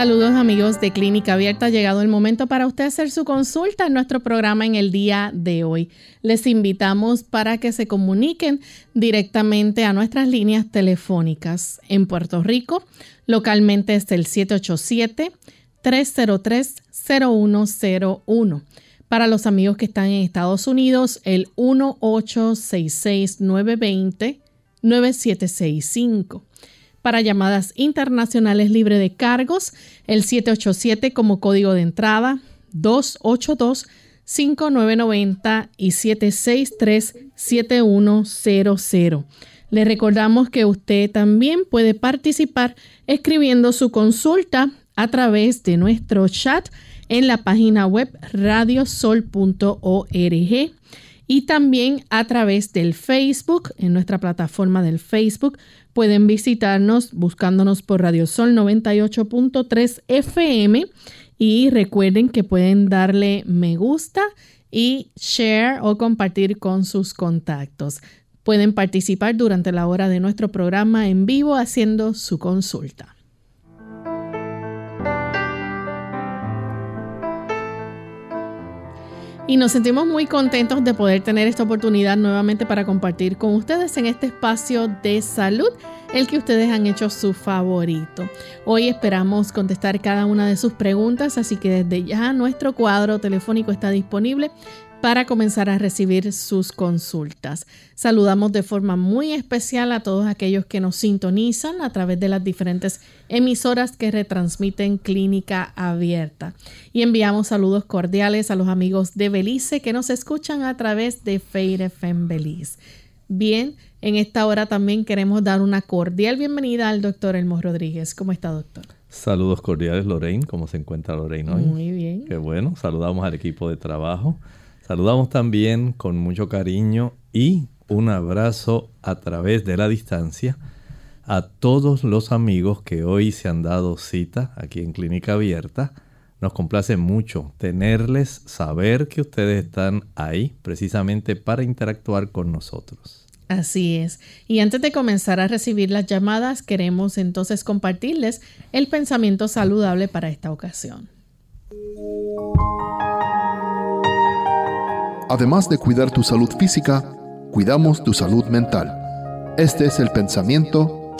Saludos amigos de Clínica Abierta. Ha llegado el momento para usted hacer su consulta en nuestro programa en el día de hoy. Les invitamos para que se comuniquen directamente a nuestras líneas telefónicas en Puerto Rico. Localmente es el 787-303-0101. Para los amigos que están en Estados Unidos, el 1866-920-9765 para llamadas internacionales libre de cargos, el 787 como código de entrada, 282-5990 y 763-7100. Le recordamos que usted también puede participar escribiendo su consulta a través de nuestro chat en la página web radiosol.org y también a través del Facebook, en nuestra plataforma del Facebook Pueden visitarnos buscándonos por Radio Sol 98.3 FM y recuerden que pueden darle me gusta y share o compartir con sus contactos. Pueden participar durante la hora de nuestro programa en vivo haciendo su consulta. Y nos sentimos muy contentos de poder tener esta oportunidad nuevamente para compartir con ustedes en este espacio de salud, el que ustedes han hecho su favorito. Hoy esperamos contestar cada una de sus preguntas, así que desde ya nuestro cuadro telefónico está disponible para comenzar a recibir sus consultas. Saludamos de forma muy especial a todos aquellos que nos sintonizan a través de las diferentes emisoras que retransmiten Clínica Abierta. Y enviamos saludos cordiales a los amigos de Belice que nos escuchan a través de Feire FM Belice. Bien, en esta hora también queremos dar una cordial bienvenida al doctor Elmo Rodríguez. ¿Cómo está, doctor? Saludos cordiales, Lorraine. ¿Cómo se encuentra Lorraine hoy? Muy bien. Qué bueno. Saludamos al equipo de trabajo. Saludamos también con mucho cariño y un abrazo a través de la distancia a todos los amigos que hoy se han dado cita aquí en Clínica Abierta. Nos complace mucho tenerles, saber que ustedes están ahí precisamente para interactuar con nosotros. Así es. Y antes de comenzar a recibir las llamadas, queremos entonces compartirles el pensamiento saludable para esta ocasión. Además de cuidar tu salud física, cuidamos tu salud mental. Este es el pensamiento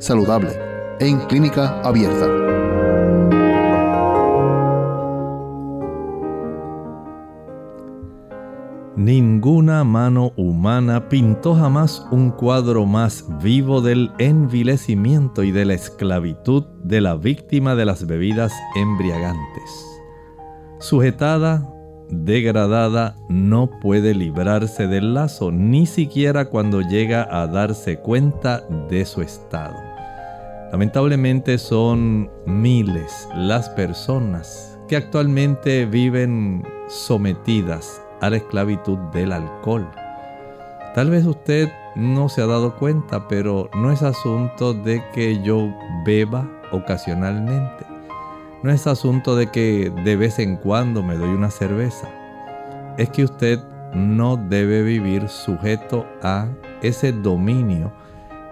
saludable en clínica abierta. Ninguna mano humana pintó jamás un cuadro más vivo del envilecimiento y de la esclavitud de la víctima de las bebidas embriagantes. Sujetada degradada no puede librarse del lazo, ni siquiera cuando llega a darse cuenta de su estado. Lamentablemente son miles las personas que actualmente viven sometidas a la esclavitud del alcohol. Tal vez usted no se ha dado cuenta, pero no es asunto de que yo beba ocasionalmente. No es asunto de que de vez en cuando me doy una cerveza. Es que usted no debe vivir sujeto a ese dominio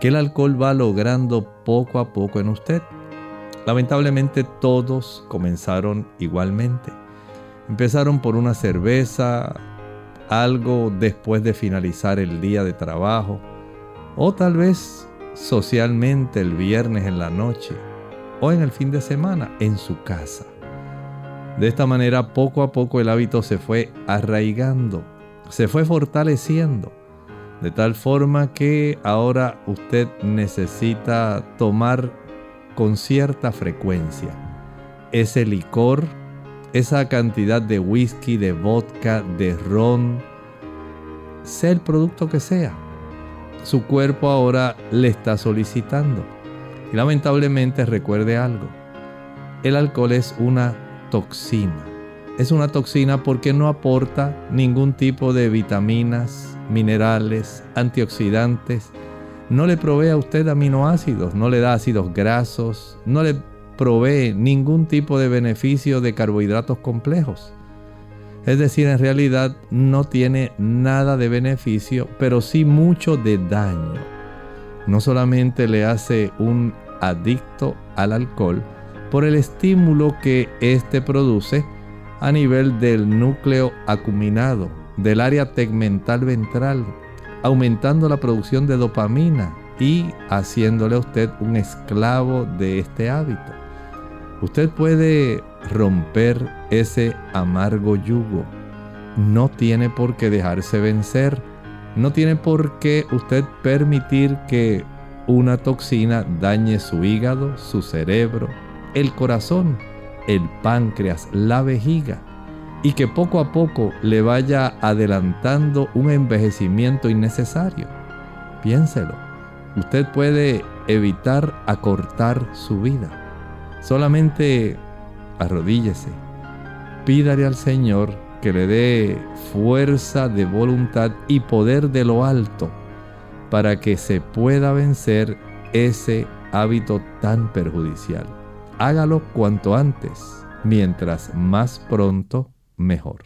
que el alcohol va logrando poco a poco en usted. Lamentablemente todos comenzaron igualmente. Empezaron por una cerveza, algo después de finalizar el día de trabajo, o tal vez socialmente el viernes en la noche, o en el fin de semana en su casa. De esta manera poco a poco el hábito se fue arraigando, se fue fortaleciendo, de tal forma que ahora usted necesita tomar con cierta frecuencia ese licor, esa cantidad de whisky, de vodka, de ron, sea el producto que sea. Su cuerpo ahora le está solicitando. Y lamentablemente recuerde algo. el alcohol es una toxina. Es una toxina porque no aporta ningún tipo de vitaminas, minerales, antioxidantes. No le provee a usted aminoácidos, no le da ácidos grasos, no le provee ningún tipo de beneficio de carbohidratos complejos. Es decir, en realidad no tiene nada de beneficio, pero sí mucho de daño. No solamente le hace un adicto al alcohol por el estímulo que éste produce a nivel del núcleo acuminado, del área tegmental ventral, aumentando la producción de dopamina y haciéndole a usted un esclavo de este hábito. Usted puede romper ese amargo yugo. No tiene por qué dejarse vencer. No tiene por qué usted permitir que una toxina dañe su hígado, su cerebro, el corazón, el páncreas, la vejiga y que poco a poco le vaya adelantando un envejecimiento innecesario. Piénselo. Usted puede evitar acortar su vida. Solamente arrodíllese. Pídale al Señor que le dé fuerza de voluntad y poder de lo alto para que se pueda vencer ese hábito tan perjudicial. Hágalo cuanto antes, mientras más pronto, mejor.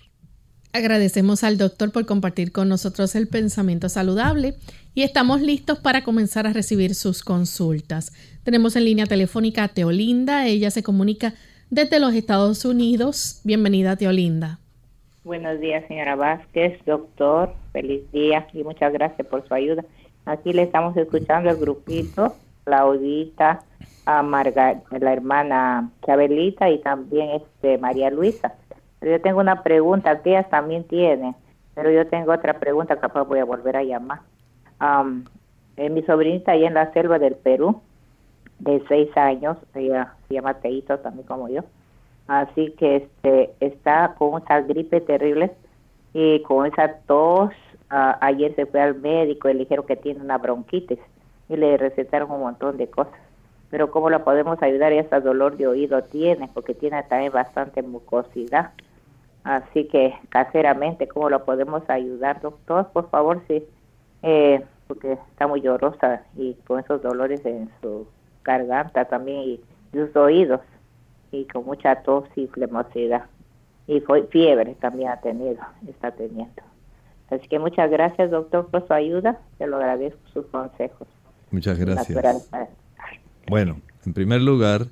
Agradecemos al doctor por compartir con nosotros el pensamiento saludable y estamos listos para comenzar a recibir sus consultas. Tenemos en línea telefónica a Teolinda, ella se comunica desde los Estados Unidos. Bienvenida, Teolinda. Buenos días, señora Vázquez, doctor. Feliz día y muchas gracias por su ayuda. Aquí le estamos escuchando el grupito, Claudita, a la hermana Chabelita y también este María Luisa. Pero yo tengo una pregunta que ellas también tiene, pero yo tengo otra pregunta, capaz voy a volver a llamar. Um, mi sobrinita ahí en la selva del Perú, de seis años, ella se llama Teito también como yo, así que este está con esa gripe terrible y con esa tos. Uh, ayer se fue al médico y le dijeron que tiene una bronquitis y le recetaron un montón de cosas. Pero ¿cómo la podemos ayudar? Ese dolor de oído tiene, porque tiene también bastante mucosidad. Así que caseramente, ¿cómo lo podemos ayudar, doctor? Por favor, sí, eh, porque está muy llorosa y con esos dolores en su garganta también y sus oídos y con mucha tos y flemosidad. Y fiebre también ha tenido, está teniendo. Así que muchas gracias, doctor, por su ayuda. Te lo agradezco sus consejos. Muchas gracias. Bueno, en primer lugar,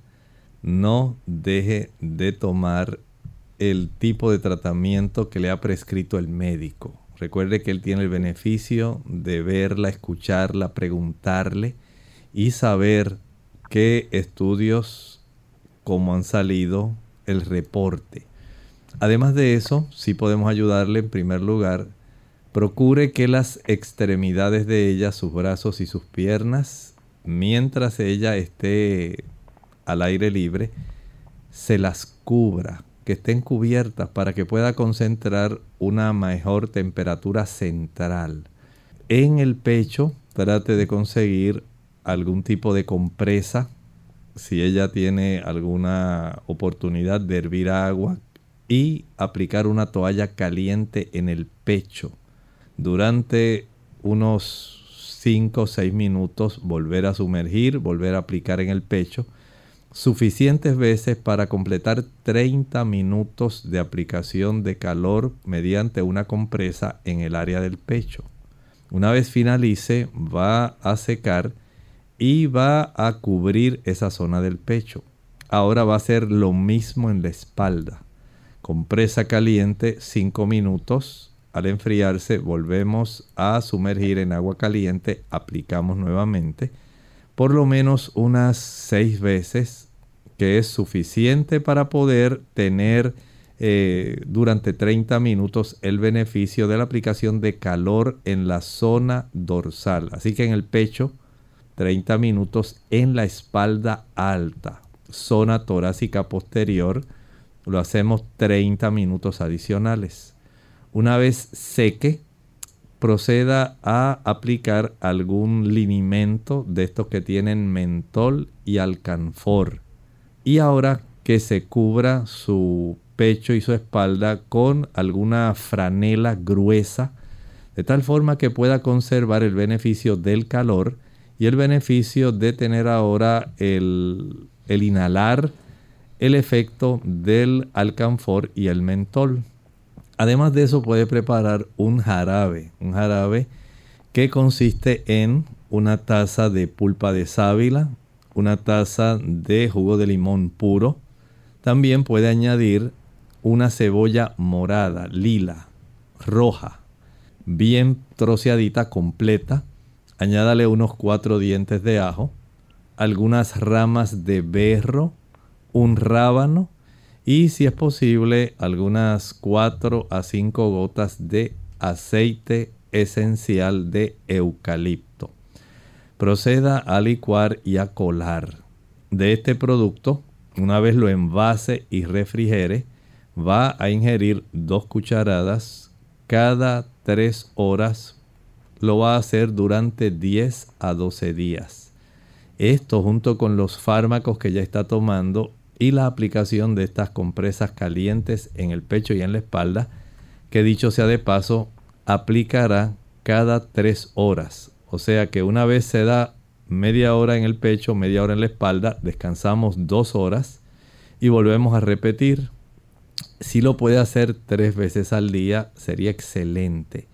no deje de tomar el tipo de tratamiento que le ha prescrito el médico. Recuerde que él tiene el beneficio de verla, escucharla, preguntarle y saber qué estudios, cómo han salido, el reporte. Además de eso, si podemos ayudarle en primer lugar, procure que las extremidades de ella, sus brazos y sus piernas, mientras ella esté al aire libre, se las cubra que estén cubiertas para que pueda concentrar una mejor temperatura central. En el pecho trate de conseguir algún tipo de compresa. Si ella tiene alguna oportunidad de hervir agua y aplicar una toalla caliente en el pecho. Durante unos 5 o 6 minutos volver a sumergir, volver a aplicar en el pecho suficientes veces para completar 30 minutos de aplicación de calor mediante una compresa en el área del pecho. Una vez finalice va a secar y va a cubrir esa zona del pecho. Ahora va a hacer lo mismo en la espalda. Compresa caliente 5 minutos. Al enfriarse volvemos a sumergir en agua caliente, aplicamos nuevamente por lo menos unas seis veces, que es suficiente para poder tener eh, durante 30 minutos el beneficio de la aplicación de calor en la zona dorsal. Así que en el pecho, 30 minutos en la espalda alta, zona torácica posterior, lo hacemos 30 minutos adicionales. Una vez seque, proceda a aplicar algún linimento de estos que tienen mentol y alcanfor. Y ahora que se cubra su pecho y su espalda con alguna franela gruesa, de tal forma que pueda conservar el beneficio del calor y el beneficio de tener ahora el, el inhalar el efecto del alcanfor y el mentol. Además de eso puede preparar un jarabe, un jarabe que consiste en una taza de pulpa de sábila, una taza de jugo de limón puro. También puede añadir una cebolla morada, lila, roja, bien troceadita, completa. Añádale unos cuatro dientes de ajo, algunas ramas de berro, un rábano y si es posible algunas 4 a 5 gotas de aceite esencial de eucalipto. Proceda a licuar y a colar. De este producto, una vez lo envase y refrigere, va a ingerir dos cucharadas cada 3 horas. Lo va a hacer durante 10 a 12 días. Esto junto con los fármacos que ya está tomando y la aplicación de estas compresas calientes en el pecho y en la espalda, que dicho sea de paso, aplicará cada tres horas. O sea que una vez se da media hora en el pecho, media hora en la espalda, descansamos dos horas y volvemos a repetir. Si lo puede hacer tres veces al día, sería excelente,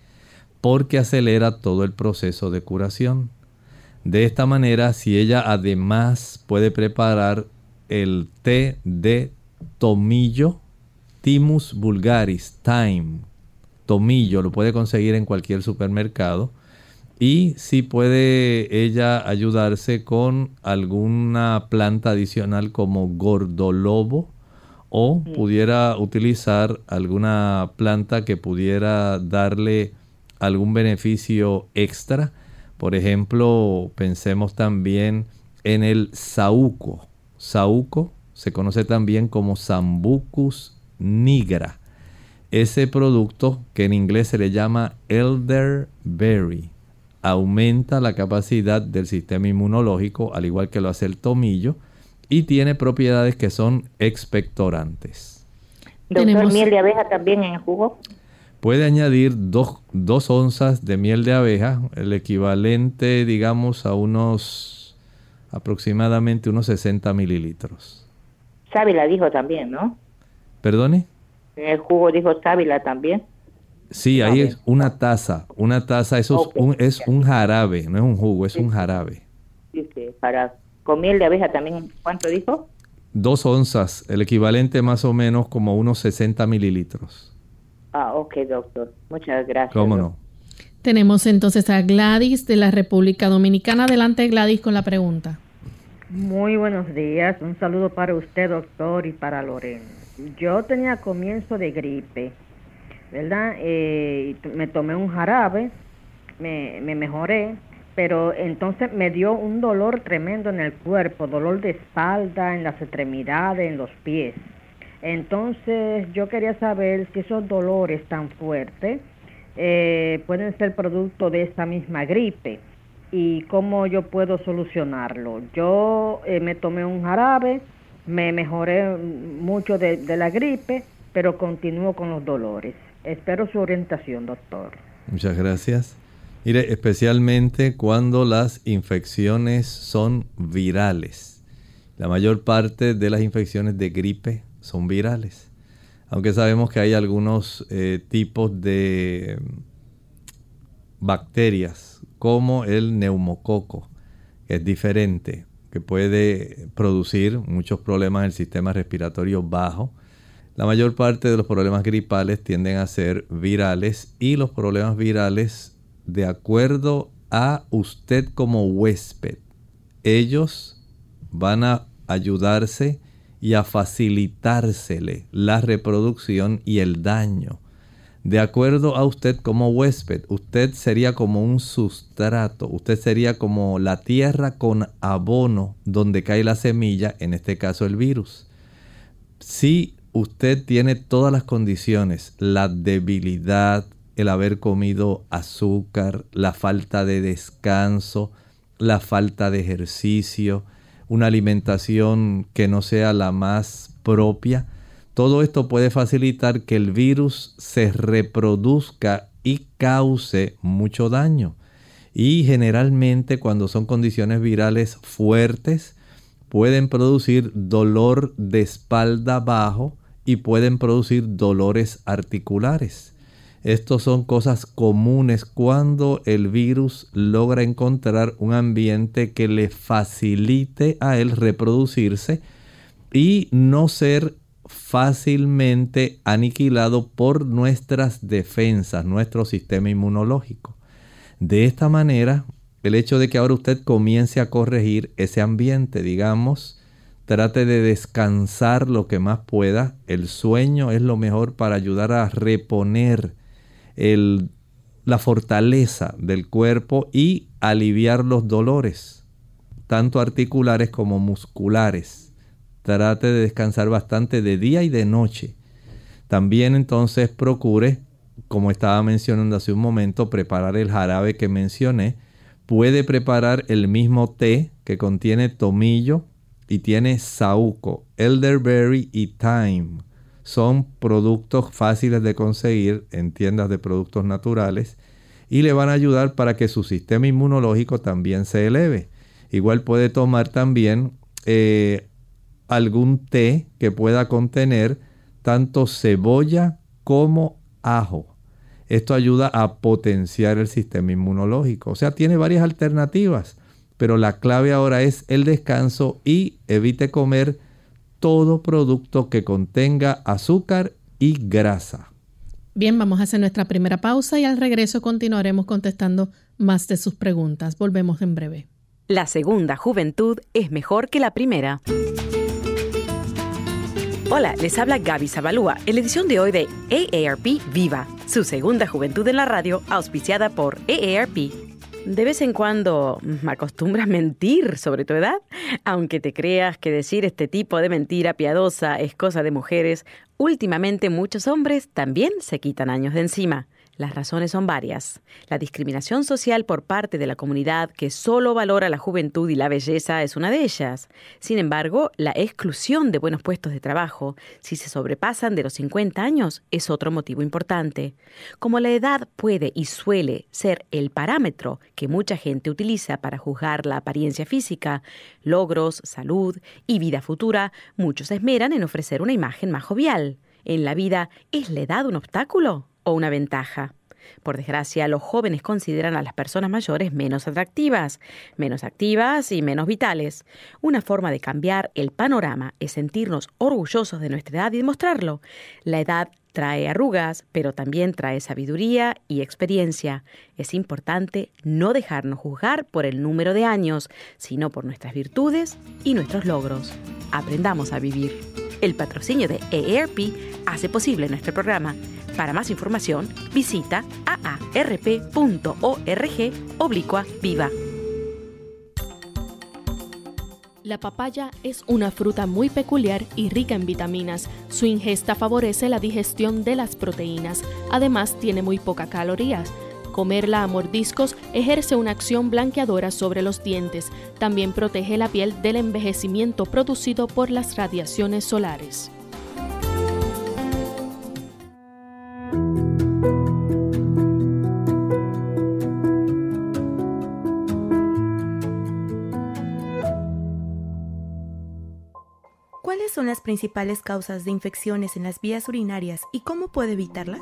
porque acelera todo el proceso de curación. De esta manera, si ella además puede preparar el té de tomillo, Timus vulgaris, thyme, tomillo, lo puede conseguir en cualquier supermercado. Y si puede ella ayudarse con alguna planta adicional como gordolobo o pudiera utilizar alguna planta que pudiera darle algún beneficio extra. Por ejemplo, pensemos también en el saúco. Saúco se conoce también como Sambucus nigra. Ese producto que en inglés se le llama elderberry aumenta la capacidad del sistema inmunológico, al igual que lo hace el tomillo, y tiene propiedades que son expectorantes. Doctor, miel de abeja también en el jugo. Puede añadir dos, dos onzas de miel de abeja, el equivalente, digamos, a unos aproximadamente unos 60 mililitros. Sábila dijo también, ¿no? ¿Perdone? el jugo dijo sábila también. Sí, ahí es una taza, una taza, eso es, un, es un jarabe, no es un jugo, es un jarabe. Sí, sí, para con miel de abeja también, ¿cuánto dijo? Dos onzas, el equivalente más o menos como unos 60 mililitros. Ah, ok, doctor. Muchas gracias. ¿Cómo no? Tenemos entonces a Gladys de la República Dominicana. Adelante, Gladys, con la pregunta. Muy buenos días. Un saludo para usted, doctor, y para Lorena. Yo tenía comienzo de gripe, ¿verdad? Eh, me tomé un jarabe, me, me mejoré, pero entonces me dio un dolor tremendo en el cuerpo, dolor de espalda, en las extremidades, en los pies. Entonces yo quería saber si esos dolores tan fuertes eh, pueden ser producto de esta misma gripe y cómo yo puedo solucionarlo. Yo eh, me tomé un jarabe, me mejoré mucho de, de, la gripe, pero continúo con los dolores. Espero su orientación, doctor. Muchas gracias. Mire, especialmente cuando las infecciones son virales. La mayor parte de las infecciones de gripe son virales aunque sabemos que hay algunos eh, tipos de bacterias, como el neumococo, que es diferente, que puede producir muchos problemas en el sistema respiratorio bajo. La mayor parte de los problemas gripales tienden a ser virales y los problemas virales, de acuerdo a usted como huésped, ellos van a ayudarse y a facilitársele la reproducción y el daño. De acuerdo a usted como huésped, usted sería como un sustrato, usted sería como la tierra con abono donde cae la semilla, en este caso el virus. Si usted tiene todas las condiciones, la debilidad, el haber comido azúcar, la falta de descanso, la falta de ejercicio, una alimentación que no sea la más propia. Todo esto puede facilitar que el virus se reproduzca y cause mucho daño. Y generalmente cuando son condiciones virales fuertes, pueden producir dolor de espalda bajo y pueden producir dolores articulares. Estos son cosas comunes cuando el virus logra encontrar un ambiente que le facilite a él reproducirse y no ser fácilmente aniquilado por nuestras defensas, nuestro sistema inmunológico. De esta manera, el hecho de que ahora usted comience a corregir ese ambiente, digamos, trate de descansar lo que más pueda. El sueño es lo mejor para ayudar a reponer la fortaleza del cuerpo y aliviar los dolores, tanto articulares como musculares. Trate de descansar bastante de día y de noche. También entonces procure, como estaba mencionando hace un momento, preparar el jarabe que mencioné. Puede preparar el mismo té que contiene tomillo y tiene saúco, elderberry y thyme son productos fáciles de conseguir en tiendas de productos naturales y le van a ayudar para que su sistema inmunológico también se eleve. Igual puede tomar también eh, algún té que pueda contener tanto cebolla como ajo. Esto ayuda a potenciar el sistema inmunológico. O sea, tiene varias alternativas, pero la clave ahora es el descanso y evite comer todo producto que contenga azúcar y grasa. Bien, vamos a hacer nuestra primera pausa y al regreso continuaremos contestando más de sus preguntas. Volvemos en breve. La segunda juventud es mejor que la primera. Hola, les habla Gaby Zabalúa en la edición de hoy de AARP Viva, su segunda juventud en la radio, auspiciada por AARP de vez en cuando acostumbras mentir sobre tu edad, aunque te creas que decir este tipo de mentira piadosa es cosa de mujeres, últimamente muchos hombres también se quitan años de encima. Las razones son varias. La discriminación social por parte de la comunidad que solo valora la juventud y la belleza es una de ellas. Sin embargo, la exclusión de buenos puestos de trabajo, si se sobrepasan de los 50 años, es otro motivo importante. Como la edad puede y suele ser el parámetro que mucha gente utiliza para juzgar la apariencia física, logros, salud y vida futura, muchos esmeran en ofrecer una imagen más jovial. En la vida, ¿es la edad un obstáculo? O una ventaja. Por desgracia, los jóvenes consideran a las personas mayores menos atractivas, menos activas y menos vitales. Una forma de cambiar el panorama es sentirnos orgullosos de nuestra edad y demostrarlo. La edad trae arrugas, pero también trae sabiduría y experiencia. Es importante no dejarnos juzgar por el número de años, sino por nuestras virtudes y nuestros logros. Aprendamos a vivir. El patrocinio de EARP hace posible nuestro programa. Para más información, visita aarp.org oblicua viva. La papaya es una fruta muy peculiar y rica en vitaminas. Su ingesta favorece la digestión de las proteínas. Además, tiene muy pocas calorías. Comerla a mordiscos ejerce una acción blanqueadora sobre los dientes. También protege la piel del envejecimiento producido por las radiaciones solares. son las principales causas de infecciones en las vías urinarias y cómo puede evitarlas?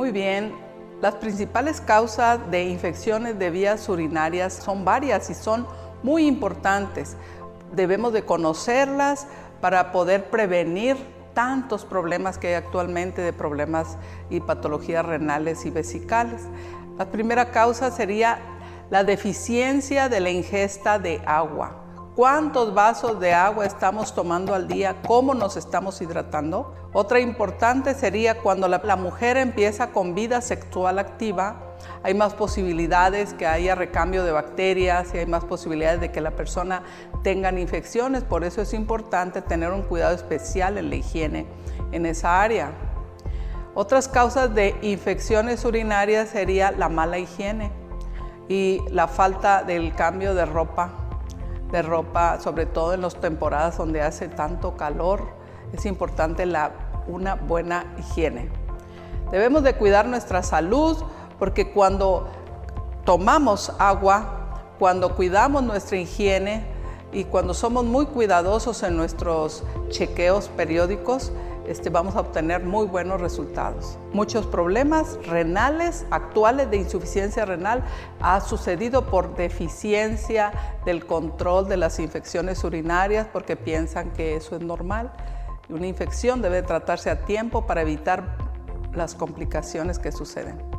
Muy bien, las principales causas de infecciones de vías urinarias son varias y son muy importantes. Debemos de conocerlas para poder prevenir tantos problemas que hay actualmente de problemas y patologías renales y vesicales. La primera causa sería la deficiencia de la ingesta de agua cuántos vasos de agua estamos tomando al día, cómo nos estamos hidratando. Otra importante sería cuando la, mujer empieza con vida sexual activa, hay más posibilidades que haya recambio de bacterias y hay más posibilidades de que la persona tenga infecciones. Por eso es importante tener un cuidado especial en la higiene en esa área. Otras causas de infecciones urinarias sería la mala higiene y la falta del cambio de ropa, de ropa, sobre todo en las temporadas donde hace tanto calor, es importante la, una buena higiene. Debemos de cuidar nuestra salud porque cuando tomamos agua, cuando cuidamos nuestra higiene y cuando somos muy cuidadosos en nuestros chequeos periódicos, este, vamos a obtener muy buenos resultados. Muchos problemas renales actuales de insuficiencia renal ha sucedido por deficiencia del control de las infecciones urinarias porque piensan que eso es normal. Una infección debe tratarse a tiempo para evitar las complicaciones que suceden.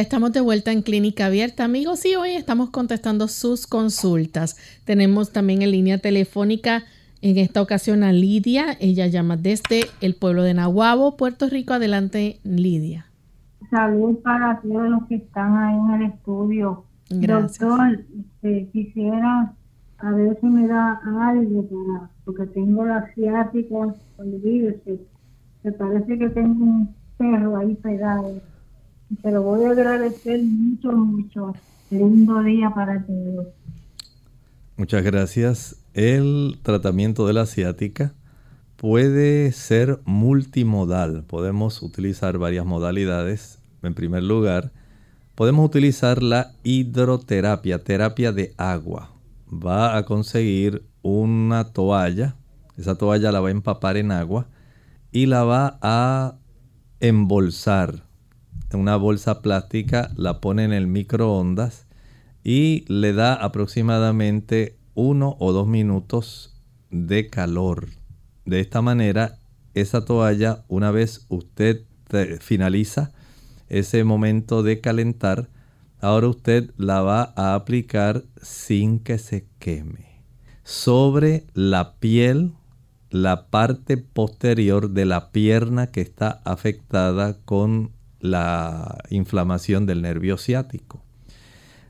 Ya estamos de vuelta en Clínica Abierta, amigos, y hoy estamos contestando sus consultas. Tenemos también en línea telefónica en esta ocasión a Lidia. Ella llama desde el pueblo de Nahuabo, Puerto Rico. Adelante, Lidia. Salud para todos los que están ahí en el estudio. Gracias. Doctor, este, quisiera a ver si me da algo para, porque tengo la ciática, olvídese. Me parece que tengo un perro ahí pegado te lo voy a agradecer mucho, mucho. Lindo día para todos. Muchas gracias. El tratamiento de la ciática puede ser multimodal. Podemos utilizar varias modalidades. En primer lugar, podemos utilizar la hidroterapia, terapia de agua. Va a conseguir una toalla. Esa toalla la va a empapar en agua y la va a embolsar una bolsa plástica, la pone en el microondas y le da aproximadamente uno o dos minutos de calor. De esta manera, esa toalla, una vez usted finaliza ese momento de calentar, ahora usted la va a aplicar sin que se queme. Sobre la piel, la parte posterior de la pierna que está afectada con la inflamación del nervio ciático.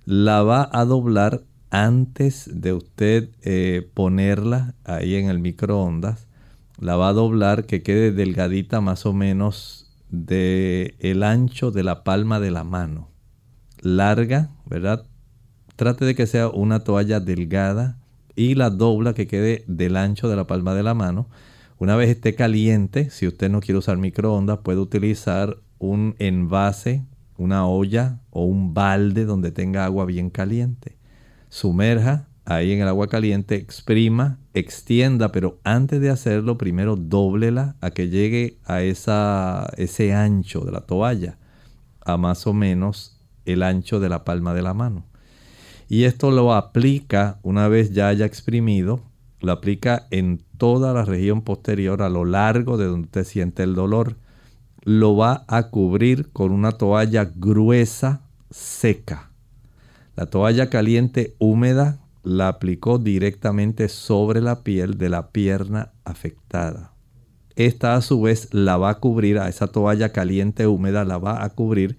La va a doblar antes de usted eh, ponerla ahí en el microondas. La va a doblar que quede delgadita más o menos de el ancho de la palma de la mano. Larga, ¿verdad? Trate de que sea una toalla delgada y la dobla que quede del ancho de la palma de la mano. Una vez esté caliente, si usted no quiere usar microondas, puede utilizar un envase, una olla o un balde donde tenga agua bien caliente. Sumerja ahí en el agua caliente, exprima, extienda, pero antes de hacerlo, primero doblela a que llegue a esa, ese ancho de la toalla, a más o menos el ancho de la palma de la mano. Y esto lo aplica una vez ya haya exprimido, lo aplica en toda la región posterior a lo largo de donde usted siente el dolor lo va a cubrir con una toalla gruesa, seca. La toalla caliente húmeda la aplicó directamente sobre la piel de la pierna afectada. Esta a su vez la va a cubrir, a esa toalla caliente húmeda la va a cubrir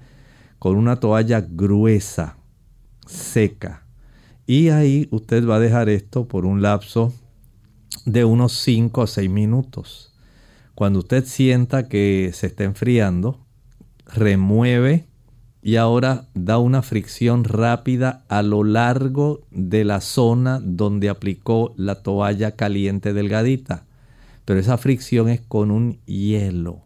con una toalla gruesa, seca. Y ahí usted va a dejar esto por un lapso de unos 5 o 6 minutos. Cuando usted sienta que se está enfriando, remueve y ahora da una fricción rápida a lo largo de la zona donde aplicó la toalla caliente delgadita. Pero esa fricción es con un hielo.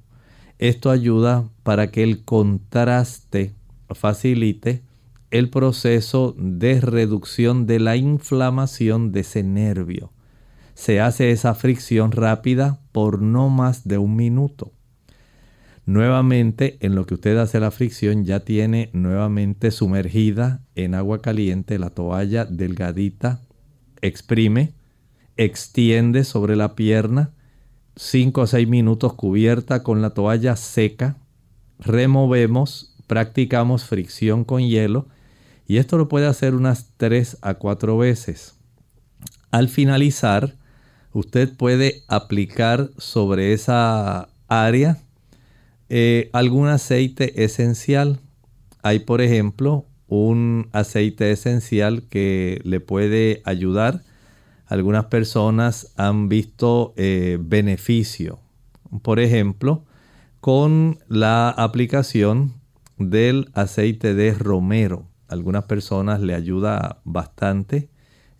Esto ayuda para que el contraste facilite el proceso de reducción de la inflamación de ese nervio se hace esa fricción rápida por no más de un minuto. Nuevamente, en lo que usted hace la fricción, ya tiene nuevamente sumergida en agua caliente la toalla delgadita, exprime, extiende sobre la pierna, 5 o 6 minutos cubierta con la toalla seca, removemos, practicamos fricción con hielo y esto lo puede hacer unas 3 a 4 veces. Al finalizar, usted puede aplicar sobre esa área eh, algún aceite esencial. Hay, por ejemplo, un aceite esencial que le puede ayudar. Algunas personas han visto eh, beneficio, por ejemplo, con la aplicación del aceite de romero. Algunas personas le ayuda bastante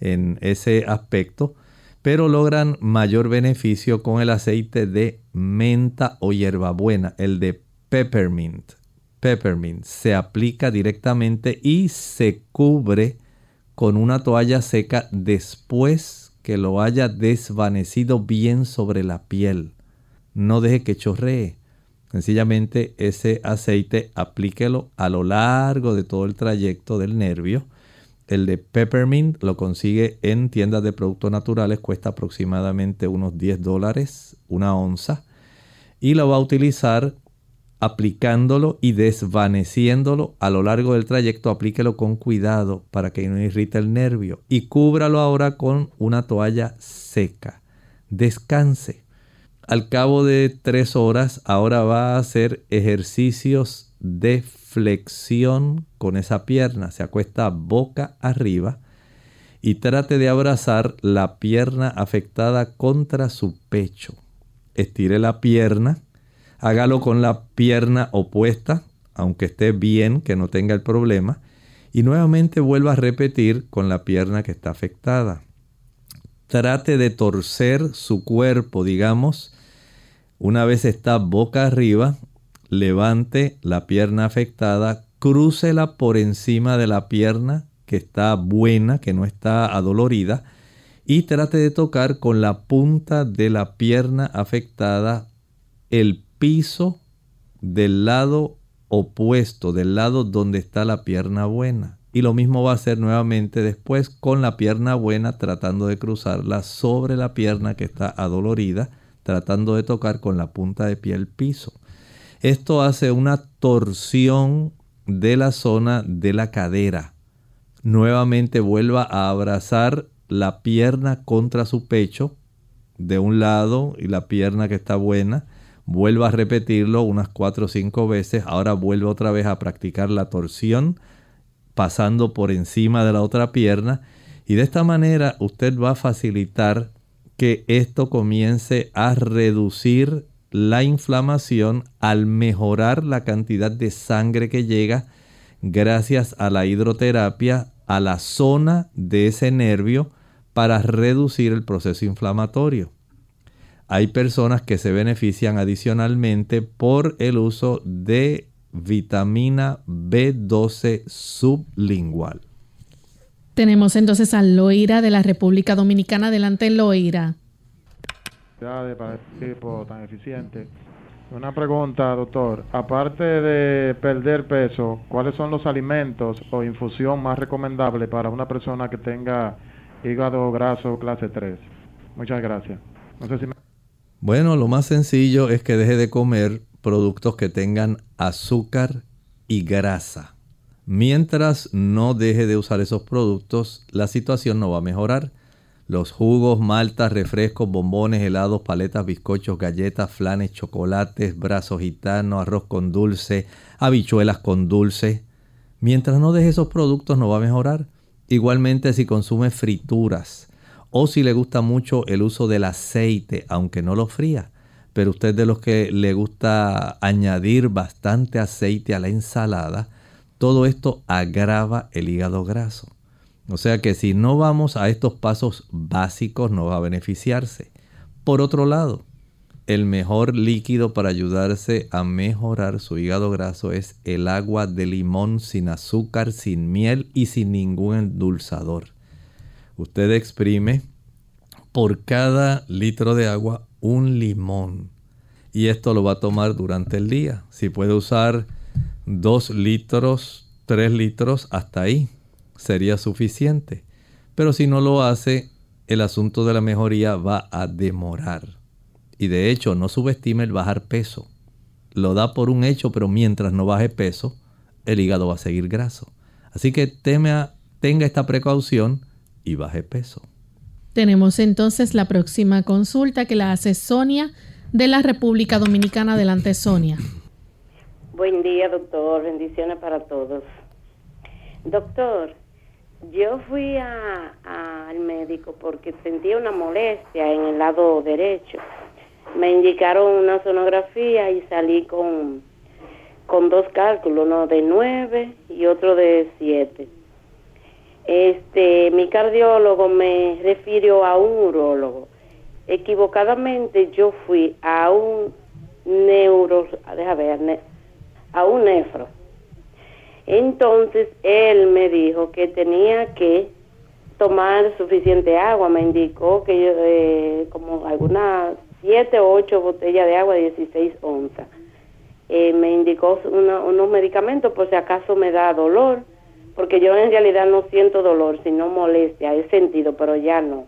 en ese aspecto, pero logran mayor beneficio con el aceite de menta o hierbabuena, el de peppermint. Peppermint se aplica directamente y se cubre con una toalla seca después que lo haya desvanecido bien sobre la piel. No deje que chorree. Sencillamente ese aceite aplíquelo a lo largo de todo el trayecto del nervio. El de peppermint lo consigue en tiendas de productos naturales, cuesta aproximadamente unos 10 dólares una onza. Y lo va a utilizar aplicándolo y desvaneciéndolo a lo largo del trayecto. Aplíquelo con cuidado para que no irrite el nervio y cúbralo ahora con una toalla seca. Descanse. Al cabo de tres horas, ahora va a hacer ejercicios de flexión con esa pierna. Se acuesta boca arriba y trate de abrazar la pierna afectada contra su pecho. Estire la pierna hágalo con la pierna opuesta, aunque esté bien, que no tenga el problema, y nuevamente vuelva a repetir con la pierna que está afectada. Trate de torcer su cuerpo, digamos, una vez está boca arriba, levante la pierna afectada, crúcela por encima de la pierna que está buena, que no está adolorida, y trate de tocar con la punta de la pierna afectada el piso del lado opuesto, del lado donde está la pierna buena. Y lo mismo va a hacer nuevamente después con la pierna buena tratando de cruzarla sobre la pierna que está adolorida, tratando de tocar con la punta de pie el piso. Esto hace una torsión de la zona de la cadera. Nuevamente vuelva a abrazar la pierna contra su pecho de un lado y la pierna que está buena. Vuelva a repetirlo unas 4 o 5 veces, ahora vuelve otra vez a practicar la torsión pasando por encima de la otra pierna. Y de esta manera usted va a facilitar que esto comience a reducir la inflamación al mejorar la cantidad de sangre que llega gracias a la hidroterapia a la zona de ese nervio para reducir el proceso inflamatorio hay personas que se benefician adicionalmente por el uso de vitamina B12 sublingual. Tenemos entonces a Loira de la República Dominicana. Adelante, Loira. Para este tan eficiente. Una pregunta, doctor. Aparte de perder peso, ¿cuáles son los alimentos o infusión más recomendable para una persona que tenga hígado graso clase 3? Muchas gracias. Bueno, lo más sencillo es que deje de comer productos que tengan azúcar y grasa. Mientras no deje de usar esos productos, la situación no va a mejorar. Los jugos, maltas, refrescos, bombones, helados, paletas, bizcochos, galletas, flanes, chocolates, brazos gitanos, arroz con dulce, habichuelas con dulce. Mientras no deje esos productos no va a mejorar. Igualmente si consume frituras, o si le gusta mucho el uso del aceite, aunque no lo fría. Pero usted de los que le gusta añadir bastante aceite a la ensalada, todo esto agrava el hígado graso. O sea que si no vamos a estos pasos básicos no va a beneficiarse. Por otro lado, el mejor líquido para ayudarse a mejorar su hígado graso es el agua de limón sin azúcar, sin miel y sin ningún endulzador usted exprime por cada litro de agua un limón. Y esto lo va a tomar durante el día. Si puede usar dos litros, tres litros, hasta ahí sería suficiente. Pero si no lo hace, el asunto de la mejoría va a demorar. Y de hecho, no subestime el bajar peso. Lo da por un hecho, pero mientras no baje peso, el hígado va a seguir graso. Así que teme tenga esta precaución y baje peso. Tenemos entonces la próxima consulta que la hace Sonia de la República Dominicana. Adelante, Sonia. Buen día, doctor. Bendiciones para todos. Doctor, yo fui al médico porque sentía una molestia en el lado derecho. Me indicaron una sonografía y salí con, con dos cálculos, uno de nueve y otro de siete. Este, mi cardiólogo me refirió a un urólogo. Equivocadamente yo fui a un neuro, déjame ver, a un nefro entonces él me dijo que tenía que tomar suficiente agua, me indicó que yo, eh, como algunas 7 o 8 botellas de agua de 16 onzas. Eh, me indicó unos medicamentos por si acaso me da dolor, porque yo en realidad no siento dolor, sino molestia, he sentido, pero ya no.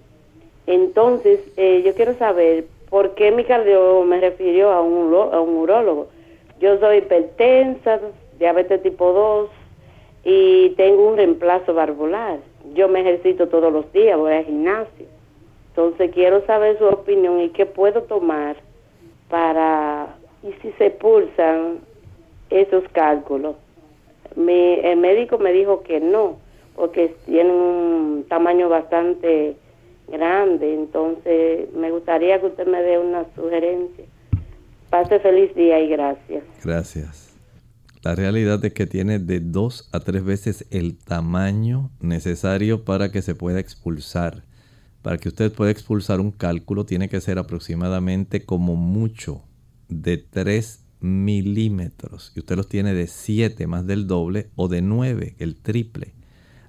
Entonces, eh, yo quiero saber por qué mi cardiólogo me refirió a un, a un urólogo. Yo soy hipertensa, diabetes tipo 2 y tengo un reemplazo valvular. Yo me ejercito todos los días, voy al gimnasio. Entonces quiero saber su opinión y qué puedo tomar para, y si se pulsan esos cálculos. Mi, el médico me dijo que no, porque tienen un tamaño bastante grande, entonces me gustaría que usted me dé una sugerencia. Pase feliz día y gracias. Gracias. La realidad es que tiene de dos a tres veces el tamaño necesario para que se pueda expulsar. Para que usted pueda expulsar un cálculo tiene que ser aproximadamente como mucho de 3 milímetros. Y usted los tiene de 7 más del doble o de 9, el triple.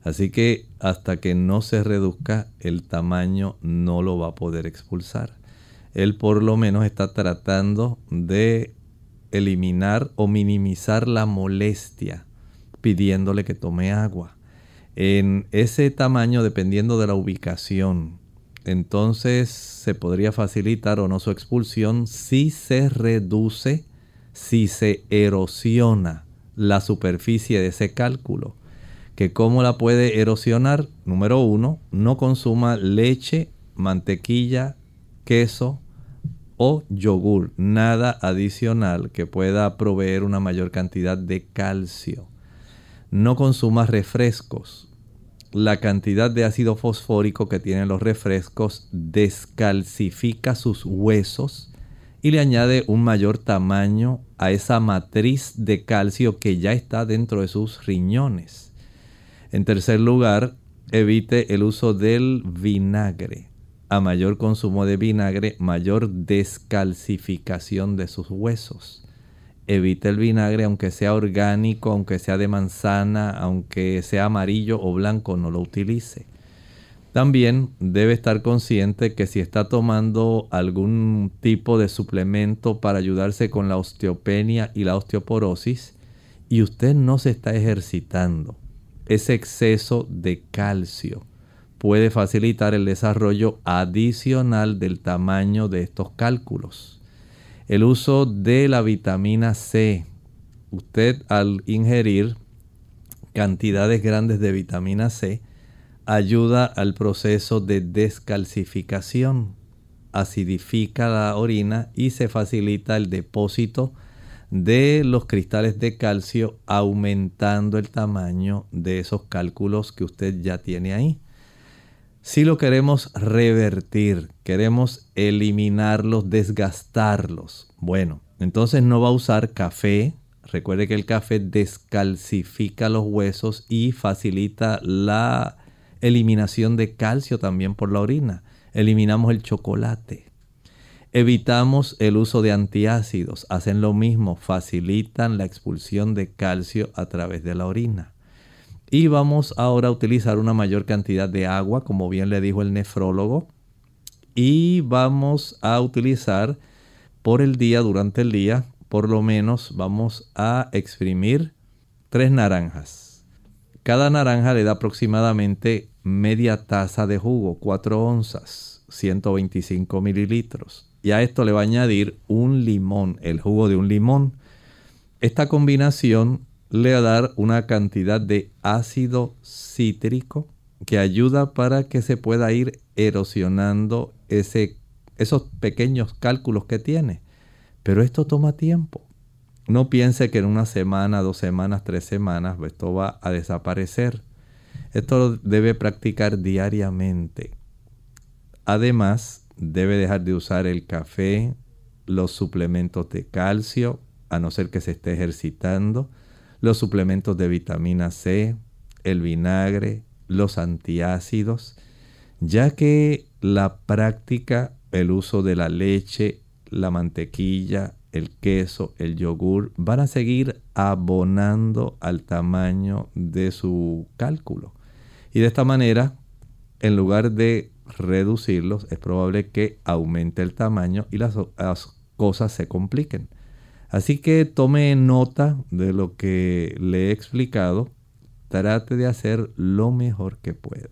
Así que hasta que no se reduzca el tamaño no lo va a poder expulsar. Él por lo menos está tratando de eliminar o minimizar la molestia pidiéndole que tome agua. En ese tamaño, dependiendo de la ubicación, entonces se podría facilitar o no su expulsión si se reduce, si se erosiona la superficie de ese cálculo. Que cómo la puede erosionar, número uno, no consuma leche, mantequilla, queso, o yogur, nada adicional que pueda proveer una mayor cantidad de calcio. No consuma refrescos. La cantidad de ácido fosfórico que tienen los refrescos descalcifica sus huesos y le añade un mayor tamaño a esa matriz de calcio que ya está dentro de sus riñones. En tercer lugar, evite el uso del vinagre a mayor consumo de vinagre, mayor descalcificación de sus huesos. Evite el vinagre aunque sea orgánico, aunque sea de manzana, aunque sea amarillo o blanco, no lo utilice. También debe estar consciente que si está tomando algún tipo de suplemento para ayudarse con la osteopenia y la osteoporosis y usted no se está ejercitando, ese exceso de calcio puede facilitar el desarrollo adicional del tamaño de estos cálculos. El uso de la vitamina C. Usted al ingerir cantidades grandes de vitamina C ayuda al proceso de descalcificación, acidifica la orina y se facilita el depósito de los cristales de calcio aumentando el tamaño de esos cálculos que usted ya tiene ahí. Si lo queremos revertir, queremos eliminarlos, desgastarlos, bueno, entonces no va a usar café. Recuerde que el café descalcifica los huesos y facilita la eliminación de calcio también por la orina. Eliminamos el chocolate. Evitamos el uso de antiácidos. Hacen lo mismo, facilitan la expulsión de calcio a través de la orina. Y vamos ahora a utilizar una mayor cantidad de agua, como bien le dijo el nefrólogo. Y vamos a utilizar por el día, durante el día, por lo menos vamos a exprimir tres naranjas. Cada naranja le da aproximadamente media taza de jugo, 4 onzas, 125 mililitros. Y a esto le va a añadir un limón, el jugo de un limón. Esta combinación le va a dar una cantidad de ácido cítrico que ayuda para que se pueda ir erosionando ese, esos pequeños cálculos que tiene. Pero esto toma tiempo. no piense que en una semana, dos semanas, tres semanas esto va a desaparecer. Esto lo debe practicar diariamente. Además, debe dejar de usar el café, los suplementos de calcio, a no ser que se esté ejercitando, los suplementos de vitamina C, el vinagre, los antiácidos, ya que la práctica, el uso de la leche, la mantequilla, el queso, el yogur, van a seguir abonando al tamaño de su cálculo. Y de esta manera, en lugar de reducirlos, es probable que aumente el tamaño y las, cosas se compliquen. Así que tome nota de lo que le he explicado. Trate de hacer lo mejor que pueda.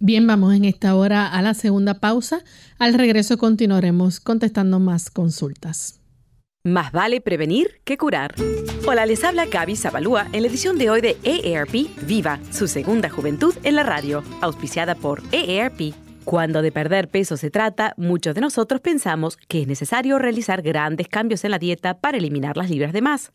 Bien, vamos en esta hora a la segunda pausa. Al regreso continuaremos contestando más consultas. Más vale prevenir que curar. Hola, les habla Gaby Zabalúa en la edición de hoy de EARP Viva, su segunda juventud en la radio, auspiciada por EARP. Cuando de perder peso se trata, muchos de nosotros pensamos que es necesario realizar grandes cambios en la dieta para eliminar las libras de más.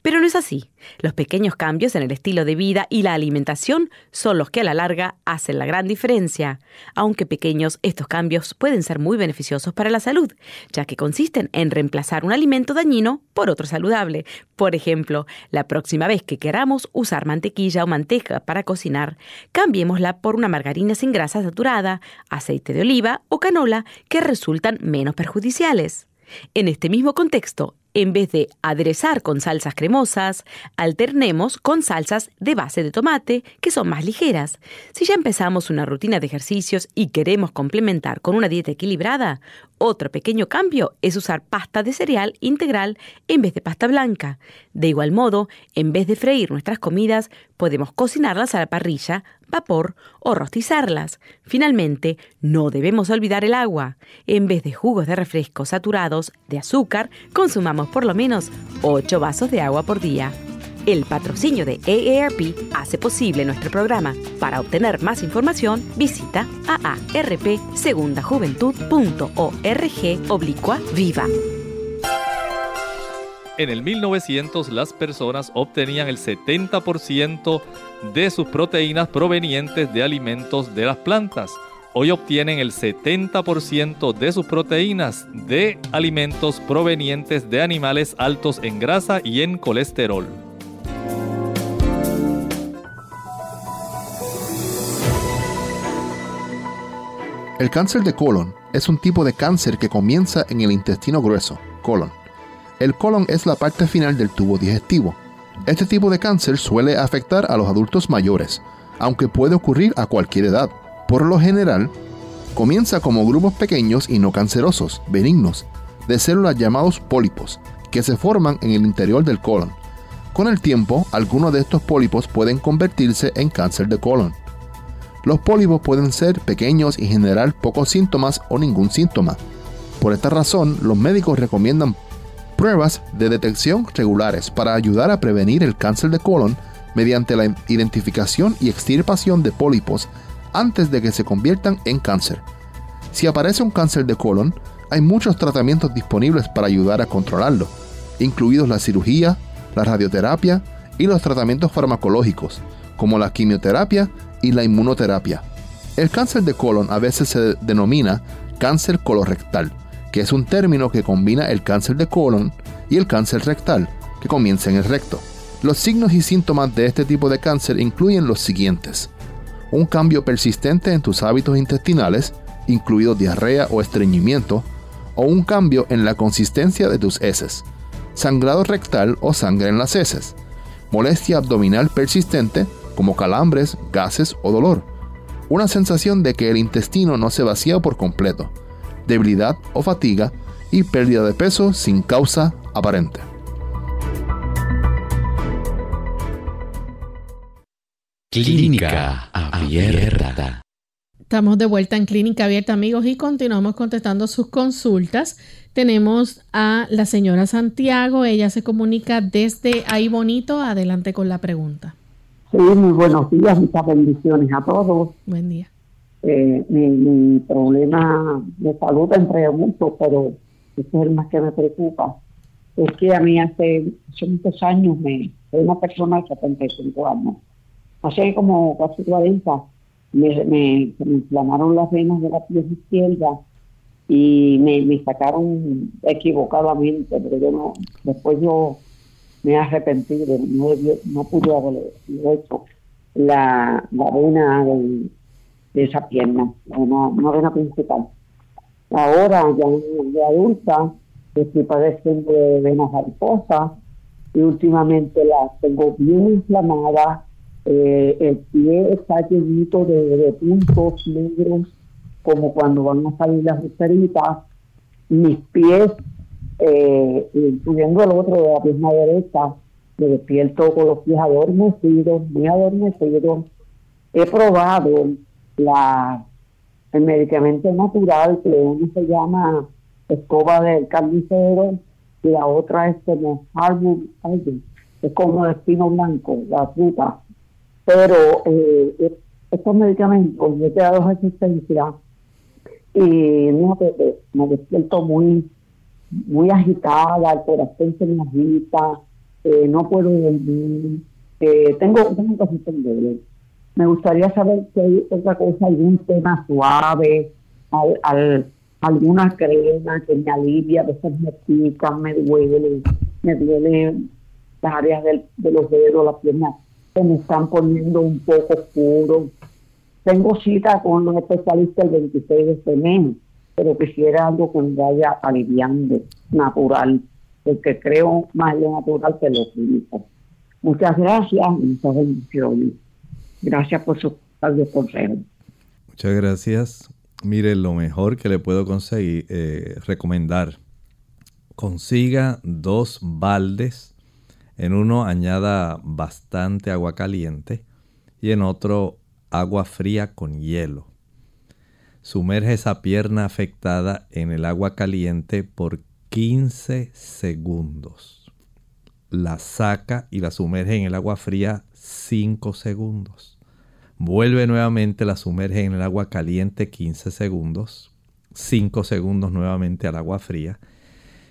Pero no es así. Los pequeños cambios en el estilo de vida y la alimentación son los que a la larga hacen la gran diferencia. Aunque pequeños, estos cambios pueden ser muy beneficiosos para la salud, ya que consisten en reemplazar un alimento dañino por otro saludable. Por ejemplo, la próxima vez que queramos usar mantequilla o manteca para cocinar, cambiémosla por una margarina sin grasa saturada, aceite de oliva o canola que resultan menos perjudiciales. En este mismo contexto, en vez de aderezar con salsas cremosas, alternemos con salsas de base de tomate, que son más ligeras. Si ya empezamos una rutina de ejercicios y queremos complementar con una dieta equilibrada, otro pequeño cambio es usar pasta de cereal integral en vez de pasta blanca. De igual modo, en vez de freír nuestras comidas, podemos cocinarlas a la parrilla, vapor o rostizarlas. Finalmente, no debemos olvidar el agua. En vez de jugos de refresco saturados de azúcar, consumamos por lo menos 8 vasos de agua por día. El patrocinio de AARP hace posible nuestro programa. Para obtener más información, visita aarpsegundajuventud.org oblicua viva. En el 1900 las personas obtenían el 70% de sus proteínas provenientes de alimentos de las plantas. Hoy obtienen el 70% de sus proteínas de alimentos provenientes de animales altos en grasa y en colesterol. El cáncer de colon es un tipo de cáncer que comienza en el intestino grueso, colon. El colon es la parte final del tubo digestivo. Este tipo de cáncer suele afectar a los adultos mayores, aunque puede ocurrir a cualquier edad. Por lo general, comienza como grupos pequeños y no cancerosos, benignos, de células llamados pólipos, que se forman en el interior del colon. Con el tiempo, algunos de estos pólipos pueden convertirse en cáncer de colon. Los pólipos pueden ser pequeños y generar pocos síntomas o ningún síntoma. Por esta razón, los médicos recomiendan pruebas de detección regulares para ayudar a prevenir el cáncer de colon mediante la identificación y extirpación de pólipos antes de que se conviertan en cáncer. Si aparece un cáncer de colon, hay muchos tratamientos disponibles para ayudar a controlarlo, incluidos la cirugía, la radioterapia y los tratamientos farmacológicos, como la quimioterapia y la inmunoterapia. El cáncer de colon a veces se denomina cáncer colorectal, que es un término que combina el cáncer de colon y el cáncer rectal, que comienza en el recto. Los signos y síntomas de este tipo de cáncer incluyen los siguientes. Un cambio persistente en tus hábitos intestinales, incluido diarrea o estreñimiento, o un cambio en la consistencia de tus heces, sangrado rectal o sangre en las heces, molestia abdominal persistente como calambres, gases o dolor. Una sensación de que el intestino no se vacía por completo, debilidad o fatiga y pérdida de peso sin causa aparente. Clínica Abierta. Estamos de vuelta en Clínica Abierta, amigos, y continuamos contestando sus consultas. Tenemos a la señora Santiago, ella se comunica desde ahí bonito. Adelante con la pregunta. Sí, muy buenos días, muchas bendiciones a todos. Buen día. Eh, mi, problema de salud entre mucho, pero ese es el más que me preocupa. es que a mí hace, muchos años, me, soy una persona de 75 años, hace como casi 40, me, inflamaron las venas de la piel izquierda y me, sacaron equivocadamente, pero yo no, después yo me arrepentí, de, no, no pude haber hecho la, la vena de, esa pierna, una, vena principal. Ahora, ya de adulta, estoy padeciendo de venas mariposas y últimamente las tengo bien inflamadas. Eh, el pie está llenito de, puntos negros como cuando van a salir las ruperitas, mis pies, eh, incluyendo el otro de la pierna derecha, me despierto con los pies adormecidos, muy adormecidos. He probado la, el medicamento natural que uno se llama escoba del carnicero y la otra es como árbol, es como espino blanco, la fruta. Pero eh, estos medicamentos, yo he dado resistencia y no, me despierto muy, muy agitada, el corazón se me agita, eh, no puedo dormir, eh, tengo, tengo cositas Me gustaría saber si hay otra cosa, algún tema suave, al, alguna crema que me alivia, a veces me pica, me duele, me duele las áreas de los dedos, las piernas se me están poniendo un poco oscuros tengo cita con los especialistas el 26 de este mes, pero quisiera algo que me vaya aliviando, natural, porque creo más lo natural que lo clínico. Muchas gracias muchas bendiciones. Gracias por su consejo. Muchas gracias. Mire, lo mejor que le puedo conseguir, eh, recomendar, consiga dos baldes. En uno añada bastante agua caliente y en otro agua fría con hielo. Sumerge esa pierna afectada en el agua caliente por 15 segundos. La saca y la sumerge en el agua fría 5 segundos. Vuelve nuevamente, la sumerge en el agua caliente 15 segundos. 5 segundos nuevamente al agua fría.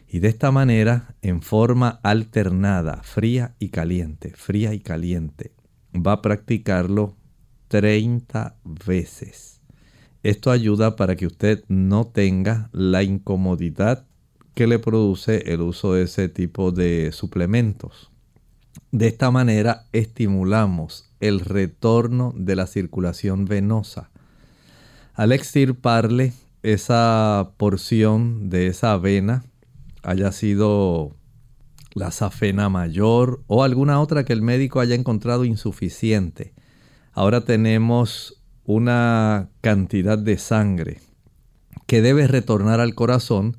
Y de esta manera, en forma alternada, fría y caliente, fría y caliente, va a practicarlo 30 veces. Esto ayuda para que usted no tenga la incomodidad que le produce el uso de ese tipo de suplementos. De esta manera estimulamos el retorno de la circulación venosa. Al extirparle esa porción de esa vena, haya sido la safena mayor o alguna otra que el médico haya encontrado insuficiente, ahora tenemos una cantidad de sangre que debe retornar al corazón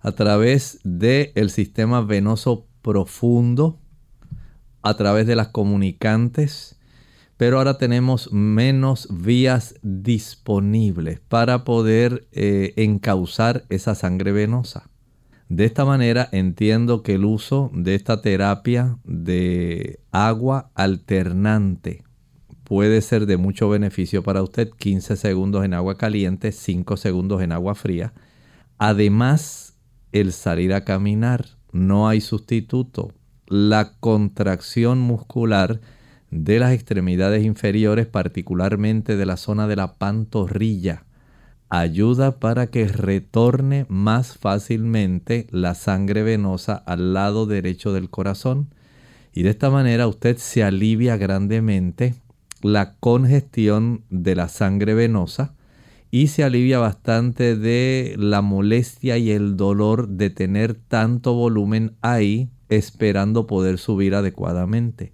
a través del el sistema venoso profundo, a través de las comunicantes, pero ahora tenemos menos vías disponibles para poder eh, encauzar esa sangre venosa. De esta manera entiendo que el uso de esta terapia de agua alternante puede ser de mucho beneficio para usted. 15 segundos en agua caliente, 5 segundos en agua fría. Además, el salir a caminar, no hay sustituto. La contracción muscular de las extremidades inferiores, particularmente de la zona de la pantorrilla, ayuda para que retorne más fácilmente la sangre venosa al lado derecho del corazón. Y de esta manera usted se alivia grandemente la congestión de la sangre venosa y se alivia bastante de la molestia y el dolor de tener tanto volumen ahí esperando poder subir adecuadamente.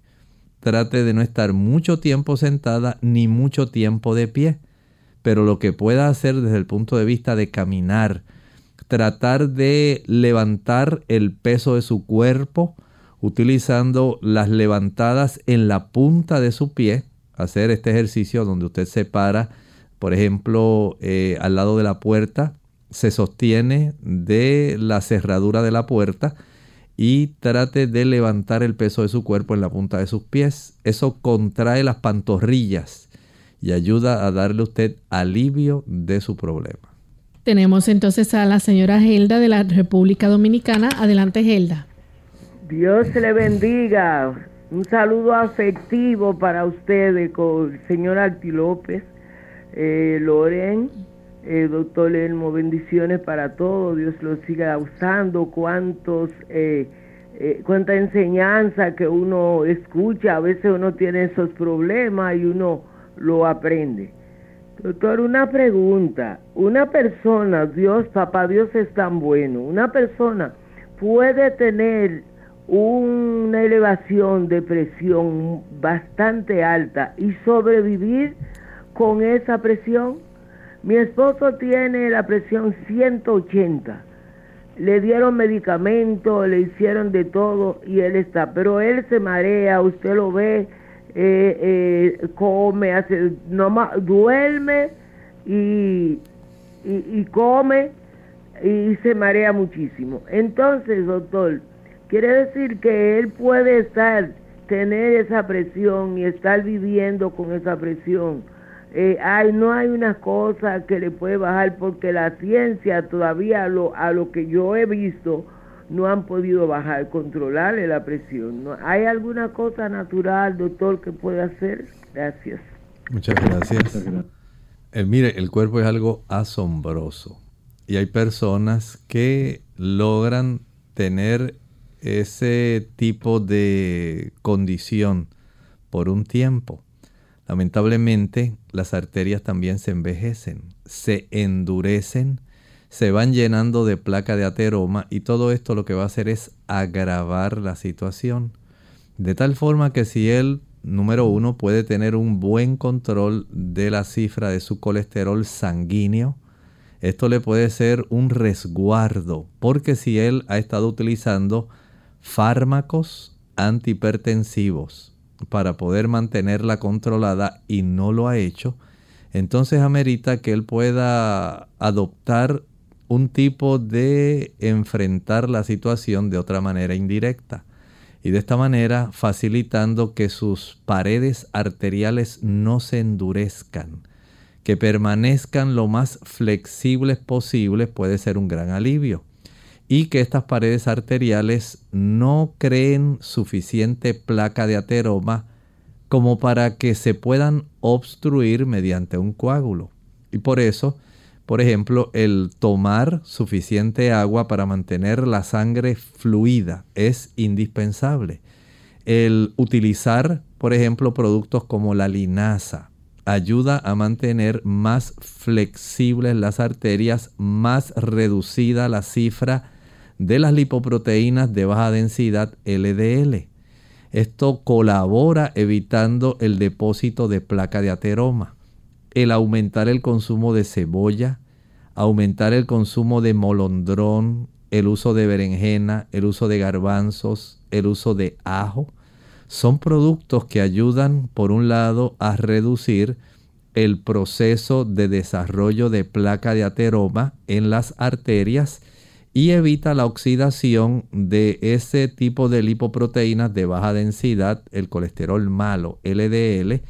Trate de no estar mucho tiempo sentada ni mucho tiempo de pie, pero lo que pueda hacer desde el punto de vista de caminar, tratar de levantar el peso de su cuerpo utilizando las levantadas en la punta de su pie, hacer este ejercicio donde usted se para, por ejemplo, eh, al lado de la puerta, se sostiene de la cerradura de la puerta y trate de levantar el peso de su cuerpo en la punta de sus pies. Eso contrae las pantorrillas y ayuda a darle a usted alivio de su problema. Tenemos entonces a la señora Gelda de la República Dominicana. Adelante, Gelda. Dios le bendiga. Un saludo afectivo para ustedes con el señor Alti López, eh, Loren, eh, doctor Elmo. Bendiciones para todos. Dios los siga usando. Cuántos, eh, eh, cuánta enseñanza que uno escucha. A veces uno tiene esos problemas y uno lo aprende. Doctor, una pregunta. Una persona, Dios, papá, Dios es tan bueno. Una persona puede tener una elevación de presión bastante alta y sobrevivir con esa presión. Mi esposo tiene la presión 180. Le dieron medicamentos, le hicieron de todo y él está, pero él se marea, usted lo ve, eh, eh, come, hace, nomás, duerme y, y, y come y se marea muchísimo. Entonces, doctor, quiere decir que él puede estar, tener esa presión y estar viviendo con esa presión. Eh, hay, no hay una cosa que le puede bajar porque la ciencia todavía lo, a lo que yo he visto no han podido bajar, controlarle la presión. ¿no? ¿Hay alguna cosa natural, doctor, que puede hacer? Gracias. Muchas gracias. Eh, mire, el cuerpo es algo asombroso y hay personas que logran tener ese tipo de condición por un tiempo. Lamentablemente, las arterias también se envejecen, se endurecen, se van llenando de placa de ateroma y todo esto lo que va a hacer es agravar la situación. De tal forma que si él, número uno, puede tener un buen control de la cifra de su colesterol sanguíneo, esto le puede ser un resguardo, porque si él ha estado utilizando fármacos antihipertensivos para poder mantenerla controlada y no lo ha hecho, entonces amerita que él pueda adoptar un tipo de enfrentar la situación de otra manera indirecta. Y de esta manera facilitando que sus paredes arteriales no se endurezcan que permanezcan lo más flexibles posibles puede ser un gran alivio. Y que estas paredes arteriales no creen suficiente placa de ateroma como para que se puedan obstruir mediante un coágulo. Y por eso, por ejemplo, el tomar suficiente agua para mantener la sangre fluida es indispensable. El utilizar, por ejemplo, productos como la linaza, ayuda a mantener más flexibles las arterias, más reducida la cifra de las lipoproteínas de baja densidad LDL. Esto colabora evitando el depósito de placa de ateroma. El aumentar el consumo de cebolla, aumentar el consumo de molondrón, el uso de berenjena, el uso de garbanzos, el uso de ajo, son productos que ayudan, por un lado, a reducir el proceso de desarrollo de placa de ateroma en las arterias y evita la oxidación de ese tipo de lipoproteínas de baja densidad, el colesterol malo, LDL,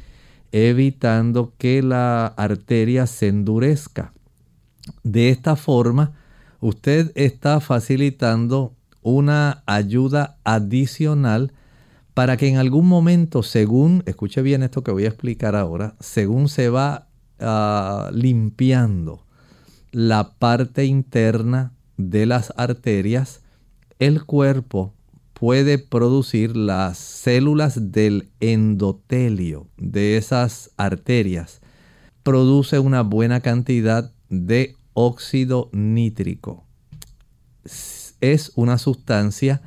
evitando que la arteria se endurezca. De esta forma, usted está facilitando una ayuda adicional para que en algún momento, según, escuche bien esto que voy a explicar ahora, según se va ah, limpiando la parte interna de las arterias, el cuerpo puede producir las células del endotelio de esas arterias. Produce una buena cantidad de óxido nítrico. Es una sustancia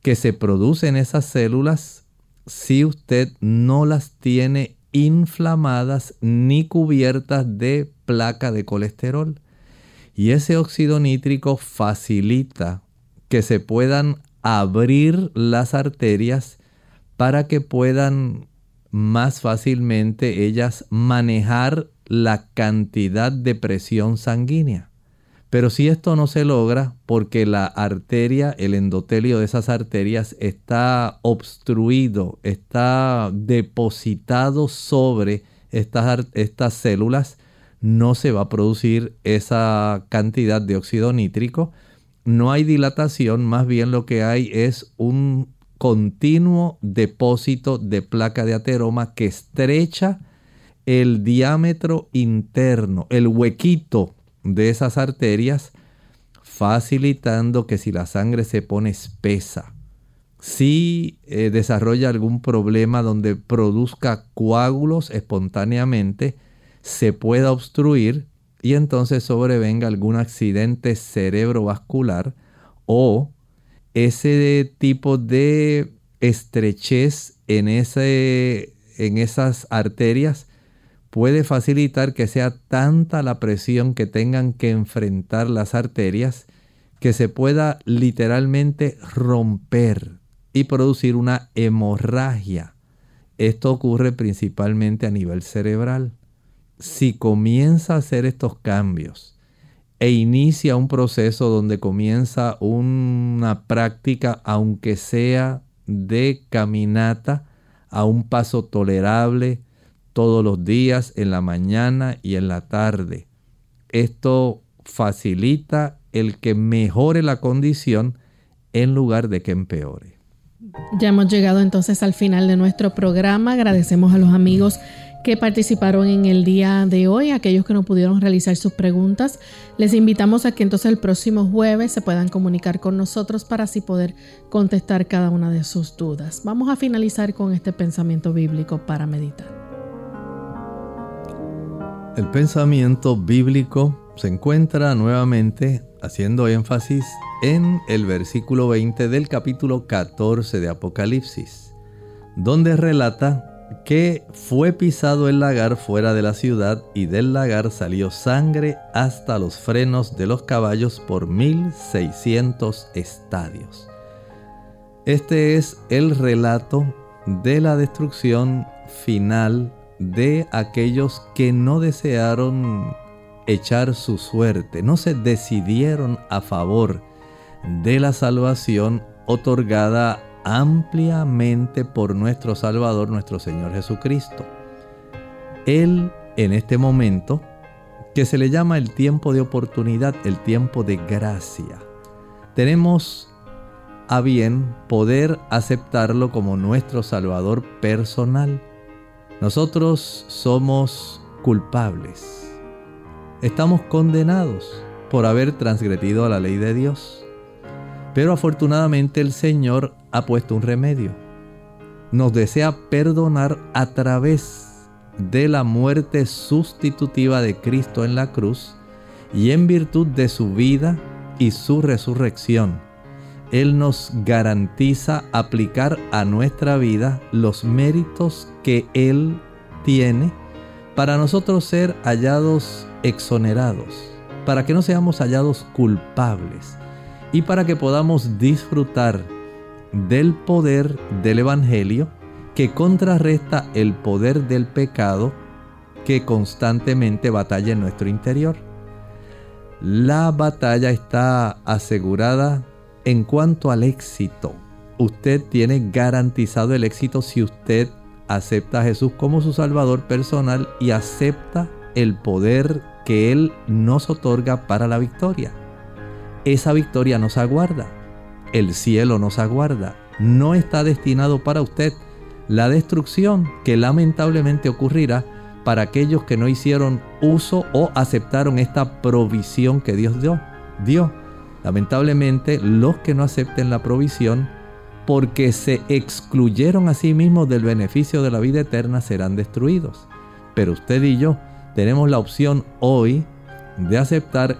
que se producen esas células si usted no las tiene inflamadas ni cubiertas de placa de colesterol. Y ese óxido nítrico facilita que se puedan abrir las arterias para que puedan más fácilmente ellas manejar la cantidad de presión sanguínea. Pero si esto no se logra porque la arteria, el endotelio de esas arterias está obstruido, está depositado sobre estas, estas células, no se va a producir esa cantidad de óxido nítrico, no hay dilatación, más bien lo que hay es un continuo depósito de placa de ateroma que estrecha el diámetro interno, el huequito de esas arterias, facilitando que si la sangre se pone espesa, si eh, desarrolla algún problema donde produzca coágulos espontáneamente, se pueda obstruir y entonces sobrevenga algún accidente cerebrovascular o ese tipo de estrechez en, ese, en esas arterias puede facilitar que sea tanta la presión que tengan que enfrentar las arterias que se pueda literalmente romper y producir una hemorragia. Esto ocurre principalmente a nivel cerebral. Si comienza a hacer estos cambios e inicia un proceso donde comienza una práctica, aunque sea de caminata, a un paso tolerable todos los días, en la mañana y en la tarde. Esto facilita el que mejore la condición en lugar de que empeore. Ya hemos llegado entonces al final de nuestro programa. Agradecemos a los amigos que participaron en el día de hoy, aquellos que no pudieron realizar sus preguntas. Les invitamos a que entonces el próximo jueves se puedan comunicar con nosotros para así poder contestar cada una de sus dudas. Vamos a finalizar con este pensamiento bíblico para meditar. El pensamiento bíblico se encuentra nuevamente haciendo énfasis en el versículo 20 del capítulo 14 de Apocalipsis, donde relata que fue pisado el lagar fuera de la ciudad y del lagar salió sangre hasta los frenos de los caballos por 1600 estadios. Este es el relato de la destrucción final de aquellos que no desearon echar su suerte, no se decidieron a favor de la salvación otorgada ampliamente por nuestro Salvador, nuestro Señor Jesucristo. Él en este momento, que se le llama el tiempo de oportunidad, el tiempo de gracia, tenemos a bien poder aceptarlo como nuestro Salvador personal. Nosotros somos culpables. Estamos condenados por haber transgredido la ley de Dios. Pero afortunadamente el Señor ha puesto un remedio. Nos desea perdonar a través de la muerte sustitutiva de Cristo en la cruz y en virtud de su vida y su resurrección. Él nos garantiza aplicar a nuestra vida los méritos que Él tiene para nosotros ser hallados exonerados, para que no seamos hallados culpables y para que podamos disfrutar del poder del Evangelio que contrarresta el poder del pecado que constantemente batalla en nuestro interior. La batalla está asegurada en cuanto al éxito. Usted tiene garantizado el éxito si usted acepta a Jesús como su Salvador personal y acepta el poder que Él nos otorga para la victoria esa victoria nos aguarda. El cielo nos aguarda. No está destinado para usted la destrucción que lamentablemente ocurrirá para aquellos que no hicieron uso o aceptaron esta provisión que Dios dio. dio. Lamentablemente, los que no acepten la provisión, porque se excluyeron a sí mismos del beneficio de la vida eterna, serán destruidos. Pero usted y yo tenemos la opción hoy de aceptar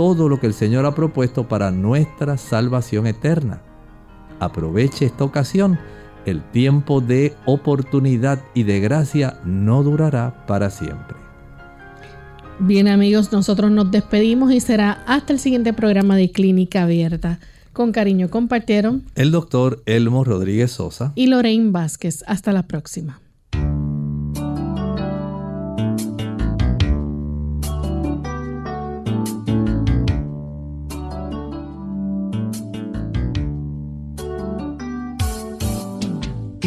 todo lo que el Señor ha propuesto para nuestra salvación eterna. Aproveche esta ocasión. El tiempo de oportunidad y de gracia no durará para siempre. Bien amigos, nosotros nos despedimos y será hasta el siguiente programa de Clínica Abierta. Con cariño compartieron el doctor Elmo Rodríguez Sosa y Lorraine Vázquez. Hasta la próxima.